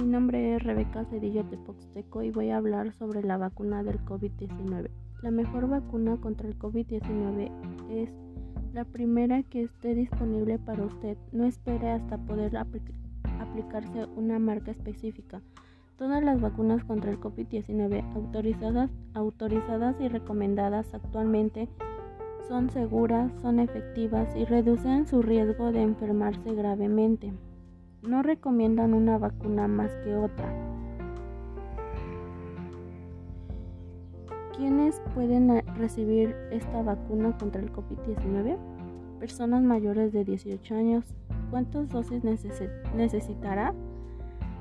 Mi nombre es Rebeca Cedillo Tepoxteco y voy a hablar sobre la vacuna del COVID-19. La mejor vacuna contra el COVID-19 es la primera que esté disponible para usted. No espere hasta poder aplicarse una marca específica. Todas las vacunas contra el COVID-19 autorizadas, autorizadas y recomendadas actualmente son seguras, son efectivas y reducen su riesgo de enfermarse gravemente. No recomiendan una vacuna más que otra. ¿Quiénes pueden recibir esta vacuna contra el COVID-19? Personas mayores de 18 años. ¿Cuántas dosis necesitará?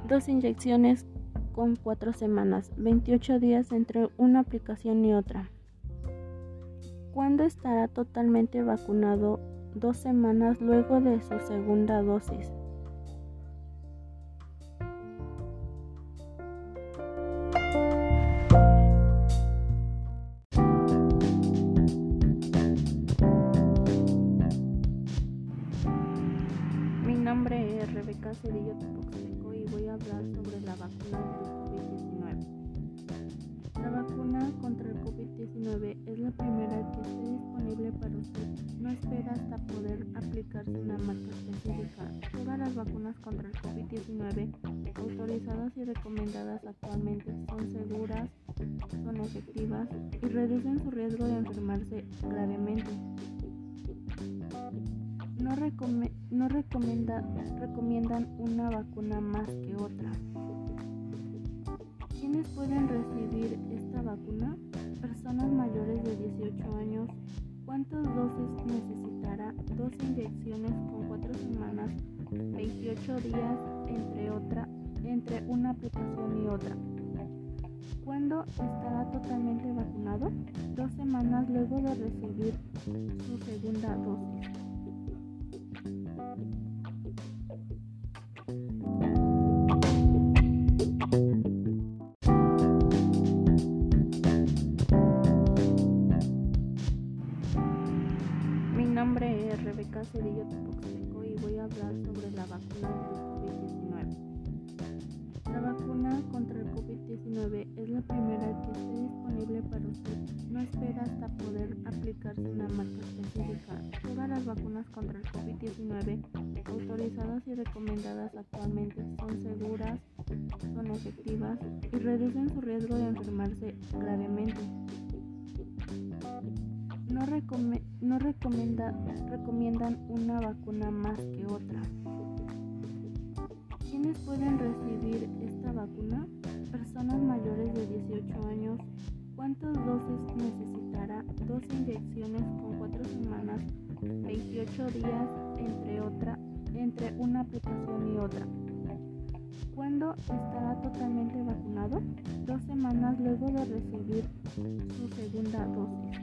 Dos inyecciones con cuatro semanas, 28 días entre una aplicación y otra. ¿Cuándo estará totalmente vacunado? Dos semanas luego de su segunda dosis. Rebeca Cedillo Tepoxteco y voy a hablar sobre la vacuna del COVID-19. La vacuna contra el COVID-19 es la primera que esté disponible para usted. No espera hasta poder aplicarse una marca específica. Todas las vacunas contra el COVID-19 autorizadas y recomendadas actualmente son seguras, son efectivas y reducen su riesgo de enfermarse gravemente no, no recomienda, recomiendan una vacuna más que otra. ¿Quiénes pueden recibir esta vacuna? Personas mayores de 18 años. ¿Cuántas dosis necesitará? Dos inyecciones con cuatro semanas, 28 días entre, entre una aplicación y otra. ¿Cuándo estará totalmente vacunado? Dos semanas luego de recibir su segunda dosis. Mi nombre es Rebeca Cedillo Tepoxteco y voy a hablar sobre la vacuna del COVID-19. La vacuna contra el COVID-19 es la primera que esté disponible para usted. No espera hasta poder aplicarse una marca específica. Vacunas contra el COVID-19 autorizadas y recomendadas actualmente son seguras, son efectivas y reducen su riesgo de enfermarse gravemente no, no recomienda recomiendan una vacuna más que otra. ¿Quiénes pueden recibir esta vacuna? Personas mayores de 18 años. ¿Cuántas dosis necesitará? Dos inyecciones con 28 días entre, otra, entre una aplicación y otra. ¿Cuándo estará totalmente vacunado? Dos semanas luego de recibir su segunda dosis.